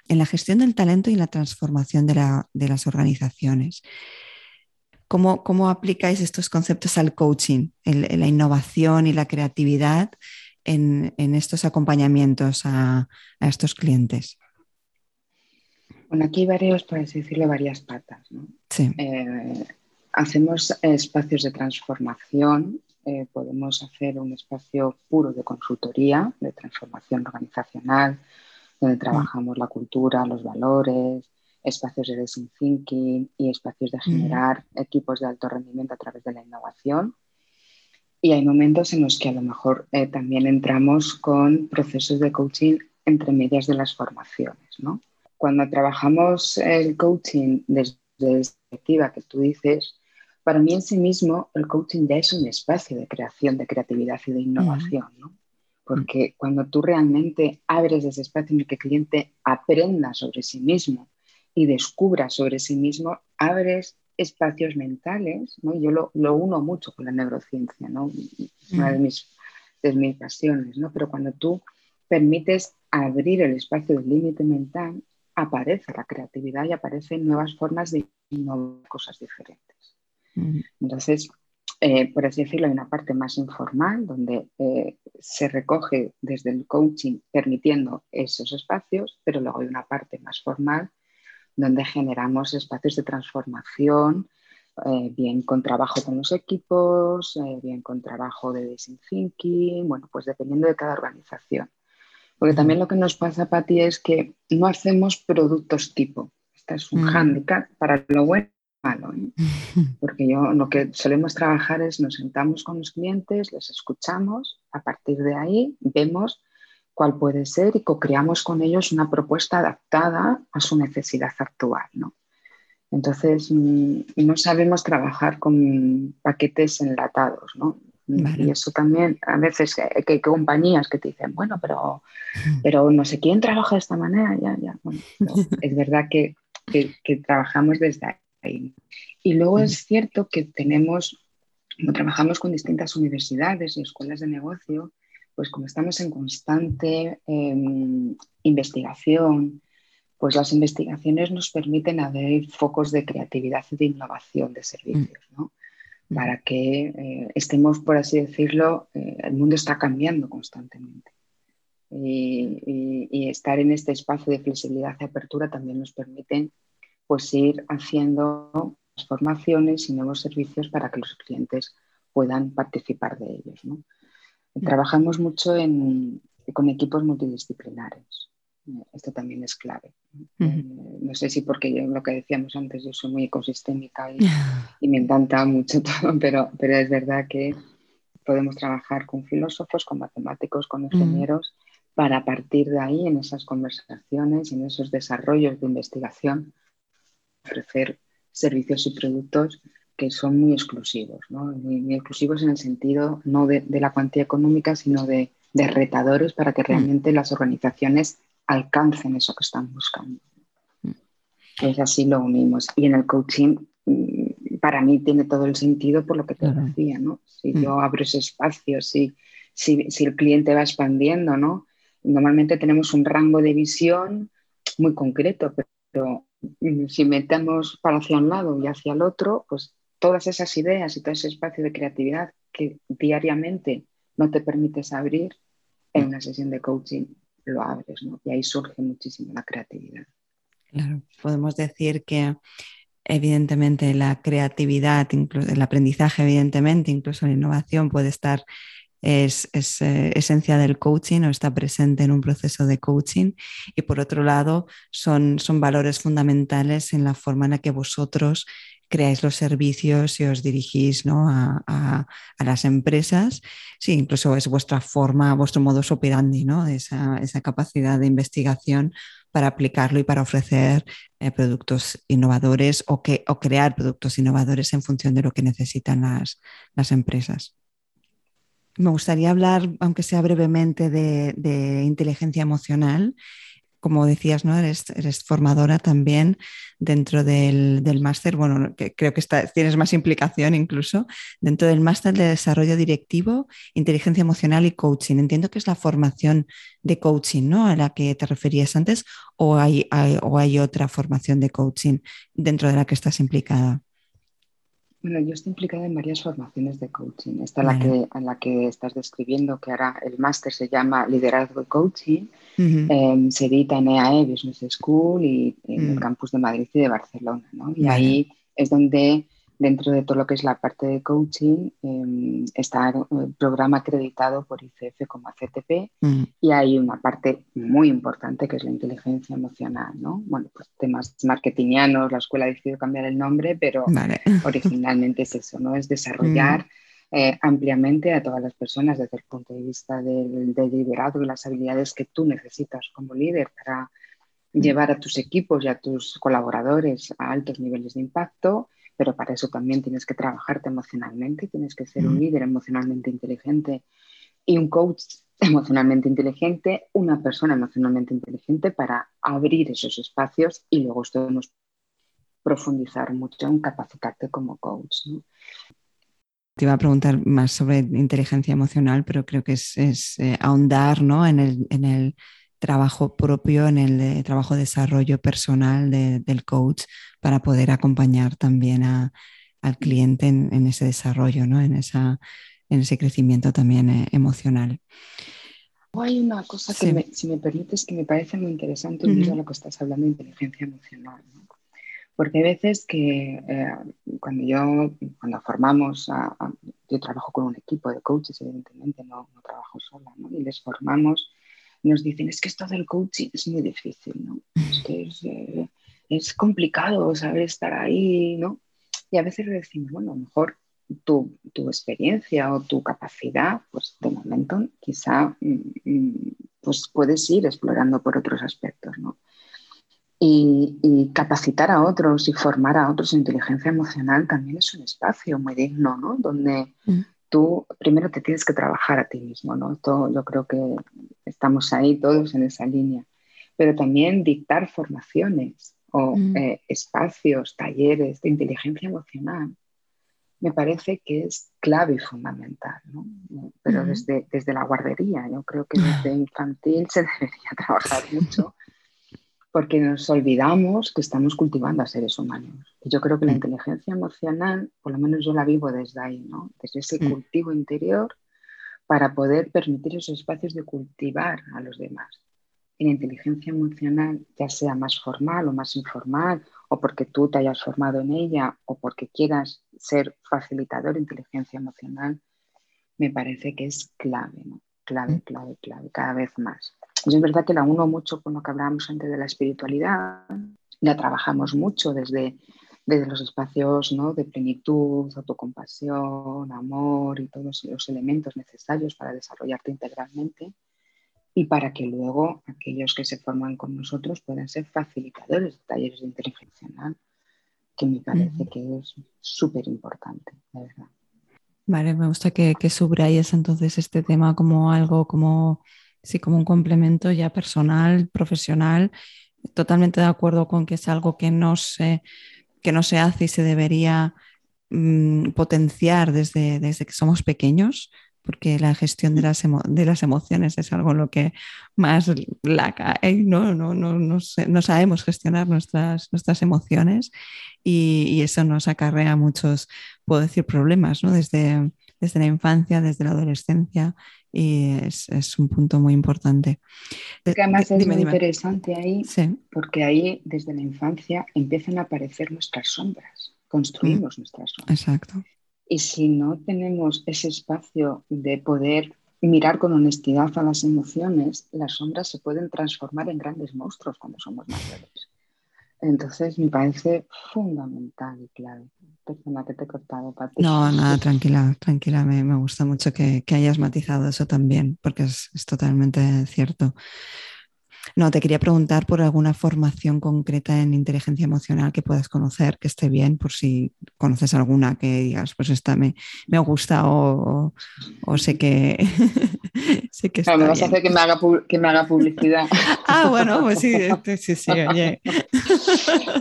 en la gestión del talento y la transformación de, las organizaciones. ¿Cómo, ¿Cómo, aplicáis estos conceptos al coaching, la innovación y la creatividad en, estos acompañamientos a estos clientes? Bueno, aquí hay varios, por así decirlo, varias patas. Eh, hacemos espacios de transformación, eh, podemos hacer un espacio puro de consultoría, de transformación organizacional, donde trabajamos la cultura, los valores, espacios de design thinking y espacios de generar equipos de alto rendimiento a través de la innovación. Y hay momentos en los que a lo mejor eh, también entramos con procesos de coaching entre medias de las formaciones. ¿no? Cuando trabajamos el coaching desde la perspectiva que tú dices, para mí en sí mismo el coaching ya es un espacio de creación, de creatividad y de innovación. ¿no? Porque cuando tú realmente abres ese espacio en el que el cliente aprenda sobre sí mismo y descubra sobre sí mismo, abres espacios mentales, ¿no? yo lo, lo, uno mucho con la neurociencia, ¿no? una de mis, de mis pasiones, ¿no? pero cuando tú permites abrir el espacio del límite mental, aparece la creatividad y aparecen nuevas formas de innovar cosas diferentes. Entonces, eh, por así decirlo, hay una parte más informal donde eh, se recoge desde el coaching permitiendo esos espacios, pero luego hay una parte más formal donde generamos espacios de transformación, eh, bien con trabajo con los equipos, bien con trabajo de design thinking, bueno, pues dependiendo de cada organización. Porque también lo que nos pasa, Pati, es que no hacemos productos tipo. Este es un hándicap para lo bueno malo, ¿eh? porque yo lo que solemos trabajar es nos sentamos con los clientes, les escuchamos, a partir de ahí vemos cuál puede ser y co-creamos con ellos una propuesta adaptada a su necesidad actual. ¿no? Entonces, mm, no sabemos trabajar con paquetes enlatados, ¿no? Y eso también, a veces hay que, compañías que te dicen, bueno, pero, pero no sé quién trabaja de esta manera, ya, ya. Bueno, es verdad que, que, que, trabajamos desde ahí. Y luego es cierto que tenemos, como trabajamos con distintas universidades y escuelas de negocio, pues como estamos en constante em, investigación, pues las investigaciones nos permiten abrir focos de creatividad y de innovación de servicios, ¿no? Para que eh, estemos, por así decirlo, eh, el mundo está cambiando constantemente. Y, y, estar en este espacio de flexibilidad y apertura también nos permite pues ir haciendo formaciones y nuevos servicios para que los clientes puedan participar de ellos. Mm. Trabajamos mucho con equipos multidisciplinares. Esto también es clave. Eh, no sé si porque lo que decíamos antes, yo soy muy ecosistémica y, y, me encanta mucho todo, pero, pero es verdad que podemos trabajar con filósofos, con matemáticos, con mm. ingenieros, para a partir de ahí, en esas conversaciones, en esos desarrollos de investigación, ofrecer servicios y productos que son muy exclusivos, muy, exclusivos en el sentido no de, la cuantía económica, sino de, retadores para que mm. realmente las organizaciones alcancen eso que están buscando. Pues así lo unimos. Y en el coaching, mm, para mí tiene todo el sentido por lo que te decía, ¿no? Si yo abro ese espacio, si, si, si, el cliente va expandiendo, ¿no? Normalmente tenemos un rango de visión muy concreto, pero si metemos para hacia un lado y hacia el otro, pues todas esas ideas y todo ese espacio de creatividad que diariamente no te permites abrir, en una sesión de coaching lo abres, ¿no? Y ahí surge muchísimo la creatividad. Claro, podemos decir que evidentemente la creatividad, incluso el aprendizaje, evidentemente, incluso la innovación puede estar es, eh, esencia del coaching o está presente en un proceso de coaching y por otro lado son, son valores fundamentales en la forma en la que vosotros creáis los servicios y os dirigís ¿no? a, las empresas. Sí, incluso es vuestra forma, vuestro modus operandi, ¿no? esa, esa capacidad de investigación para aplicarlo y para ofrecer eh, productos innovadores o, que, o crear productos innovadores en función de lo que necesitan las, las empresas. Me gustaría hablar, aunque sea brevemente, de, inteligencia emocional. Como decías, ¿no? Eres, formadora también dentro del, máster. Bueno, creo que tienes más implicación incluso dentro del máster de desarrollo directivo, inteligencia emocional y coaching. Entiendo que es la formación de coaching, ¿no? A la que te referías antes, o hay, o hay otra formación de coaching dentro de la que estás implicada. Bueno, yo estoy implicada en varias formaciones de coaching. Esta la que, en la que estás describiendo, que ahora el máster se llama Liderazgo y Coaching, em, se edita en EAE Business School y en el mm. campus de Madrid y de Barcelona. ¿no? Y ahí es donde dentro de todo lo que es la parte de coaching, em, está el programa acreditado por ICF como ACTP mm. y hay una parte muy importante que es la inteligencia emocional, ¿no? Bueno, pues temas marketingianos, la escuela ha decidido cambiar el nombre, pero originalmente es eso, ¿no? Es desarrollar mm. eh, ampliamente a todas las personas desde el punto de vista del, liderazgo y las habilidades que tú necesitas como líder para llevar a tus equipos y a tus colaboradores a altos niveles de impacto, pero para eso también tienes que trabajarte emocionalmente, tienes que ser un líder emocionalmente inteligente y un coach emocionalmente inteligente, una persona emocionalmente inteligente para abrir esos espacios y luego esto nos profundizar mucho en capacitarte como coach. Te iba a preguntar más sobre inteligencia emocional, pero creo que es, eh, ahondar ¿no? en, el, trabajo propio, en el eh, trabajo de desarrollo personal del coach para poder acompañar también al cliente en, ese desarrollo, ¿no? en, esa, en ese crecimiento también eh, emocional. Hay una cosa que, si me permites, que me parece muy interesante uh lo que estás hablando de inteligencia emocional. Porque hay veces que eh, cuando yo, cuando formamos, yo trabajo con un equipo de coaches, evidentemente no, no trabajo sola, ¿no? y les formamos, nos dicen, es que esto del coaching es muy difícil, ¿no? Es que es, eh, es complicado saber estar ahí, ¿no? Y a veces decimos, bueno, a lo mejor tu, tu, experiencia o tu capacidad, pues de momento quizá mm, mm, pues puedes ir explorando por otros aspectos, ¿no? Y, capacitar a otros y formar a otros en inteligencia emocional también es un espacio muy digno, ¿no? Donde mm. tú primero te tienes que trabajar a ti mismo, ¿no? yo creo que estamos ahí todos en esa línea. Pero también dictar formaciones o mm. eh, espacios, talleres de inteligencia emocional me parece que es clave y fundamental, ¿no? Pero mm. desde, desde la guardería, yo creo que desde infantil se debería trabajar mucho porque nos olvidamos que estamos cultivando a seres humanos. Y yo creo que la mm. inteligencia emocional, por lo menos yo la vivo desde ahí, ¿no? desde ese cultivo interior, para poder permitir esos espacios de cultivar a los demás. La inteligencia emocional, ya sea más formal o más informal, o porque tú te hayas formado en ella, o porque quieras ser facilitador de inteligencia emocional, me parece que es clave, ¿no? clave, mm. clave, clave, cada vez más. Pues es verdad que la uno mucho con lo que hablábamos antes de la espiritualidad, la trabajamos mucho desde, desde los espacios ¿no? de plenitud, autocompasión, amor y todos los elementos necesarios para desarrollarte integralmente y para que luego aquellos que se forman con nosotros puedan ser facilitadores de talleres de inteligencia que me parece que es súper importante, de verdad. Vale, me gusta que, que subrayes entonces este tema como algo como sí, como un complemento ya personal, profesional. Totalmente de acuerdo con que es algo que no se, que no se hace y se debería mm, potenciar desde, desde que somos pequeños, porque la gestión de las, de las emociones es algo en lo que más la cae, ¿no? No, no, no, no sabemos gestionar nuestras, nuestras emociones y, y, eso nos acarrea muchos, puedo decir, problemas, ¿no? Desde, desde la infancia, desde la adolescencia y es, un punto muy importante. Es que además es muy interesante ahí, porque ahí desde la infancia empiezan a aparecer nuestras sombras, construimos mm. nuestras sombras. Exacto. Y si no tenemos ese espacio de poder mirar con honestidad a las emociones, las sombras se pueden transformar en grandes monstruos cuando somos mayores. Entonces me parece fundamental y clave. Perdona que te he cortado, Pati. No, nada, tranquila, tranquila. Me, gusta mucho que, hayas matizado eso también, porque es, es totalmente cierto. No, te quería preguntar por alguna formación concreta en inteligencia emocional que puedas conocer, que esté bien, por si conoces alguna que digas, pues esta me, me gusta o, o, sé que, sé que está me vas a hacer que me, haga, que me haga publicidad. ah, bueno, pues sí, este, sí, sí, oye.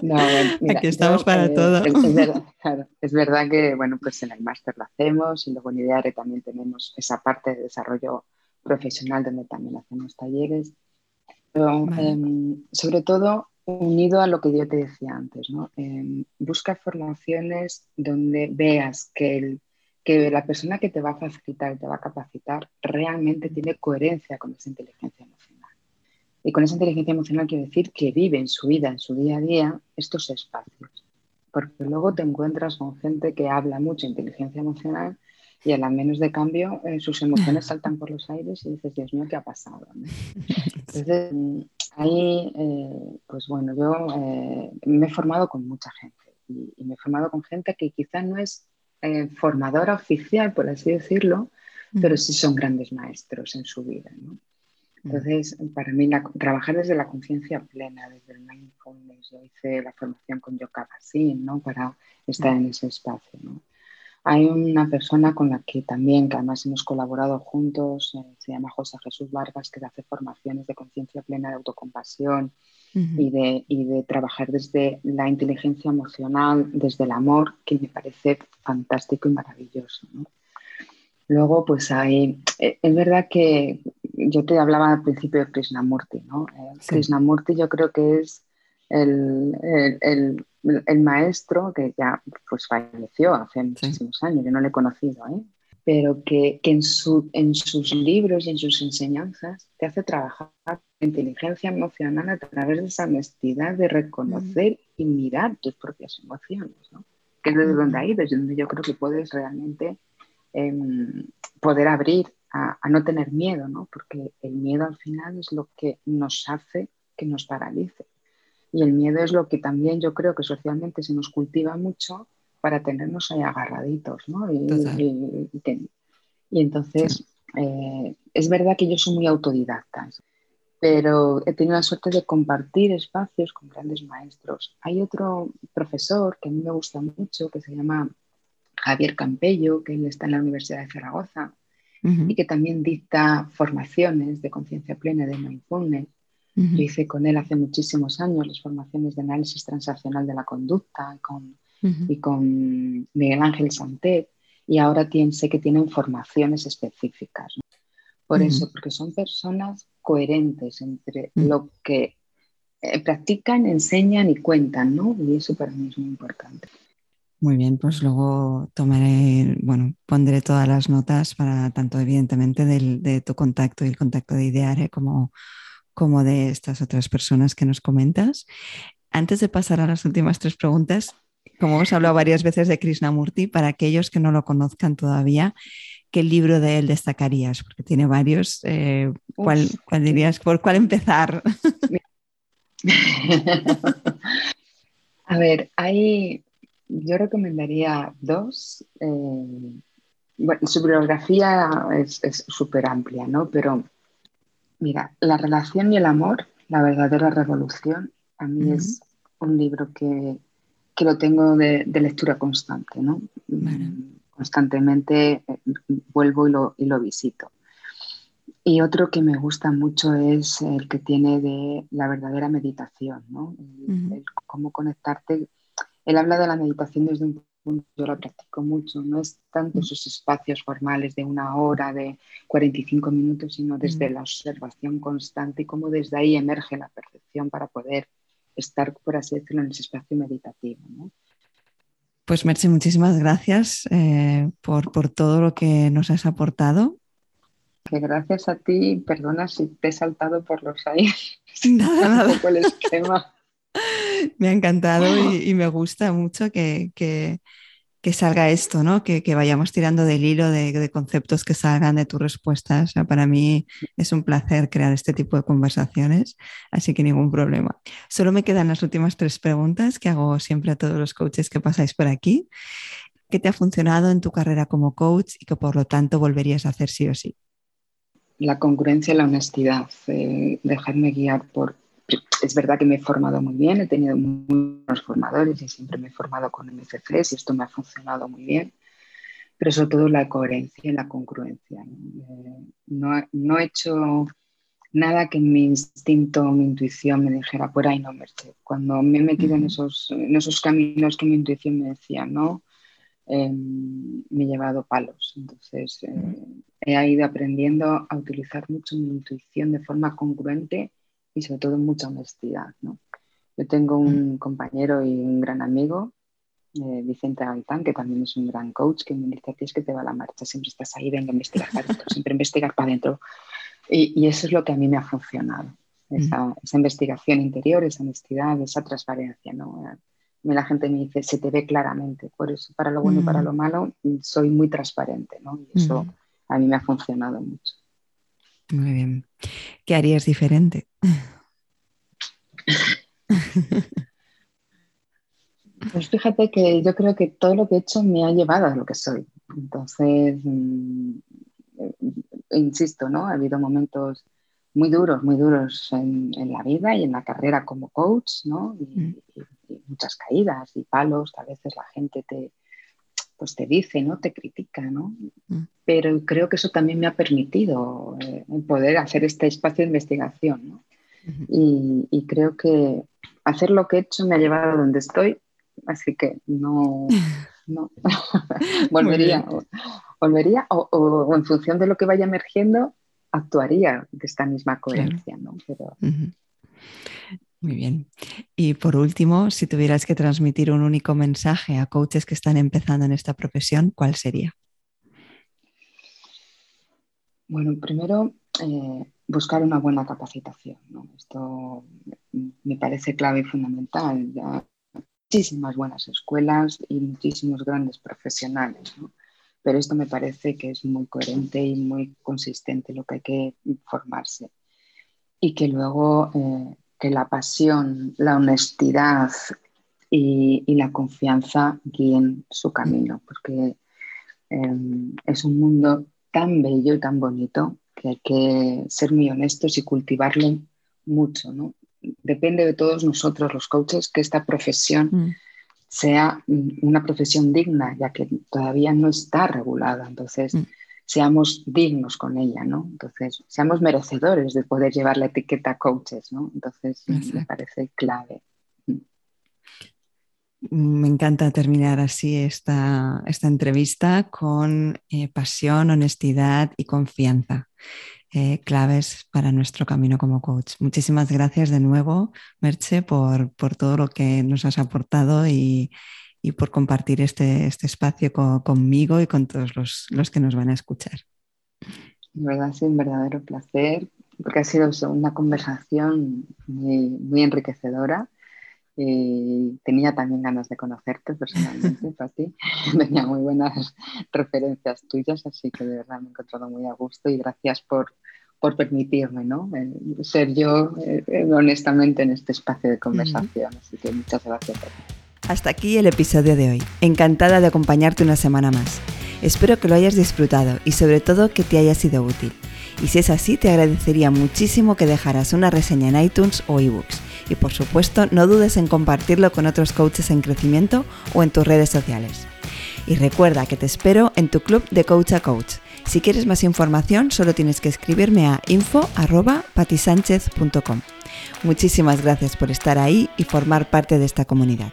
No, Aquí estamos para eh, todo. Es, verdad, claro, es verdad que, bueno, pues en el máster lo hacemos y luego en IDEARE también tenemos esa parte de desarrollo profesional donde también hacemos talleres Em, sobre todo unido a lo que yo te decía antes, ¿no? Em, busca formaciones donde veas que, que la persona que te va a facilitar te va a capacitar realmente tiene coherencia con esa inteligencia emocional. Y con esa inteligencia emocional quiero decir que vive en su vida, en su día a día, estos espacios. Porque luego te encuentras con gente que habla mucho de inteligencia emocional y a la menos de cambio eh, sus emociones saltan por los aires y dices, Dios mío, ¿qué ha pasado? Entonces, mm, ahí, eh, pues bueno, yo eh, me he formado con mucha gente y, me he formado con gente que quizá no es eh, formadora oficial, por así decirlo, pero sí son grandes maestros en su vida. ¿no? Entonces, para mí, trabajar desde la conciencia plena, desde el mindfulness, yo hice la formación con Yoka Basin, ¿no? Para estar en ese espacio, ¿no? Hay una persona con la que también, que además hemos colaborado juntos, eh, se llama José Jesús Vargas, que hace formaciones de conciencia plena de autocompasión y, de, y de trabajar desde la inteligencia emocional, desde el amor, que me parece fantástico y maravilloso. ¿no? Luego, pues hay, eh, es verdad que yo te hablaba al principio de Krishnamurti, ¿no? Eh, Krishnamurti yo creo que es el, el, el, maestro que ya pues falleció hace muchísimos años, yo no le he conocido, ¿eh? pero que, que en, su, en, sus libros y en sus enseñanzas te hace trabajar la inteligencia emocional a través de esa honestidad de reconocer y mirar tus propias emociones, ¿no? que es desde donde ahí, desde donde yo creo que puedes realmente em, poder abrir a, a, no tener miedo, ¿no? porque el miedo al final es lo que nos hace que nos paralice. Y el miedo es lo que también yo creo que socialmente se nos cultiva mucho para tenernos ahí agarraditos, ¿no? Y, y, entonces, eh, es verdad que yo soy muy autodidacta, pero he tenido la suerte de compartir espacios con grandes maestros. Hay otro profesor que a mí me gusta mucho, que se llama Javier Campello, que él está en la Universidad de Zaragoza y que también dicta formaciones de conciencia plena de mindfulness yo hice con él hace muchísimos años las formaciones de análisis transaccional de la conducta con, y con Miguel Ángel Santet y ahora sé que tienen formaciones específicas. Por eso, porque son personas coherentes entre lo que eh, practican, enseñan y cuentan, ¿no? Y eso para mí es muy importante. Muy bien, pues luego tomaré, bueno, pondré todas las notas para tanto evidentemente del, de tu contacto y el contacto de Ideare como como de estas otras personas que nos comentas. Antes de pasar a las últimas tres preguntas, como hemos hablado varias veces de Krishnamurti, para aquellos que no lo conozcan todavía, ¿qué libro de él destacarías? Porque tiene varios. Eh, ¿cuál, dirías? ¿Por cuál empezar? A ver, hay, yo recomendaría dos. Eh, su biografía es súper amplia, ¿no? Pero Mira, La relación y el amor, la verdadera revolución, a mí es un libro que, lo tengo de, lectura constante, ¿no? Constantemente eh, vuelvo y lo, y lo, visito. Y otro que me gusta mucho es el que tiene de la verdadera meditación, ¿no? cómo conectarte. Él habla de la meditación desde un yo la practico mucho, no es tanto mm. esos espacios formales de una hora, de 45 minutos, sino desde mm. la observación constante y cómo desde ahí emerge la percepción para poder estar, por así decirlo, en ese espacio meditativo. Pues Merche, muchísimas gracias eh, por, todo lo que nos has aportado. gracias a ti, perdona si te he saltado por los aires. Nada, nada. el esquema. me ha encantado y, me gusta mucho que, salga esto, ¿no? Que, vayamos tirando del hilo de, conceptos que salgan de tus respuestas. para mí es un placer crear este tipo de conversaciones, así que ningún problema. Solo me quedan las últimas tres preguntas que hago siempre a todos los coaches que pasáis por aquí. ¿Qué te ha funcionado en tu carrera como coach y que por lo tanto volverías a hacer sí o sí? La congruencia y la honestidad, eh, dejarme guiar por es verdad que me he formado muy bien, he tenido muy buenos formadores y siempre me he formado con MCCs y esto me ha funcionado muy bien, pero sobre todo la coherencia y la congruencia. No, eh, no, he hecho nada que mi instinto mi intuición me dijera por ahí no, Merced. Cuando me he metido en, esos, en esos caminos que mi intuición me decía no, em, me he llevado palos. Entonces eh, he ido aprendiendo a utilizar mucho mi intuición de forma congruente y sobre todo mucha honestidad. ¿no? Yo tengo un mm. compañero y un gran amigo, eh, Vicente Gaitán, que también es un gran coach, que me dice, es que te va la marcha, siempre estás ahí, venga a investigar para adentro, siempre investigar para adentro. Y, y, eso es lo que a mí me ha funcionado, mm. esa, esa, investigación interior, esa honestidad, esa transparencia. ¿no? La gente me dice, se te ve claramente, por eso para lo bueno y para mm. lo malo soy muy transparente, ¿no? y eso a mí me ha funcionado mucho. Muy bien. ¿Qué harías diferente? Pues fíjate que yo creo que todo lo que he hecho me ha llevado a lo que soy. Entonces, mm, insisto, ¿no? Ha habido momentos muy duros, muy duros en, la vida y en la carrera como coach, ¿no? Mm. Y, muchas caídas y palos, a veces la gente te, pues te dice, ¿no? Te critica, ¿no? Mm. Pero creo que eso también me ha permitido eh, poder hacer este espacio de investigación, ¿no? y, creo que hacer lo que he hecho me ha llevado a donde estoy, así que no, no. volvería, volvería o, en función de lo que vaya emergiendo, actuaría de esta misma coherencia, ¿no? Pero... Muy bien. Y por último, si tuvieras que transmitir un único mensaje a coaches que están empezando en esta profesión, ¿cuál sería? Bueno, primero, eh, buscar una buena capacitación. Esto me parece clave y fundamental. Muchísimas buenas escuelas y muchísimos grandes profesionales. pero esto me parece que es muy coherente y muy consistente lo que hay que formarse. Y que luego eh, que la pasión, la honestidad y, la confianza guíen su camino, porque em, es un mundo tan bello y tan bonito que hay que ser muy honestos y cultivarlo mucho. ¿no? Depende de todos nosotros, los coaches, que esta profesión... Mm sea una profesión digna, ya que todavía no está regulada. Entonces, mm. Seamos dignos con ella, ¿no? Entonces, seamos merecedores de poder llevar la etiqueta coaches, ¿no? Entonces, me parece clave. Me encanta terminar así esta, esta entrevista con eh, pasión, honestidad y confianza. Eh, claves para nuestro camino como coach. Muchísimas gracias de nuevo, Merche, por, todo lo que nos has aportado y, por compartir este, este espacio conmigo y con todos los, que nos van a escuchar. De verdad, es un verdadero placer, porque ha sido una conversación muy, muy enriquecedora. Y tenía también ganas de conocerte personalmente, Pati. Tenía muy buenas referencias tuyas, así que de verdad me he encontrado muy a gusto y gracias por, por permitirme ¿no? ser yo eh, eh, honestamente en este espacio de conversación. Así que muchas gracias. Hasta aquí el episodio de hoy. Encantada de acompañarte una semana más. Espero que lo hayas disfrutado y sobre todo que te haya sido útil. Y si es así, te agradecería muchísimo que dejaras una reseña en iTunes o ebooks. Y por supuesto, no dudes en compartirlo con otros coaches en crecimiento o en tus redes sociales. Y recuerda que te espero en tu club de Coach a Coach si quieres más información, solo tienes que escribirme a info.patisánchez.com. Muchísimas gracias por estar ahí y formar parte de esta comunidad.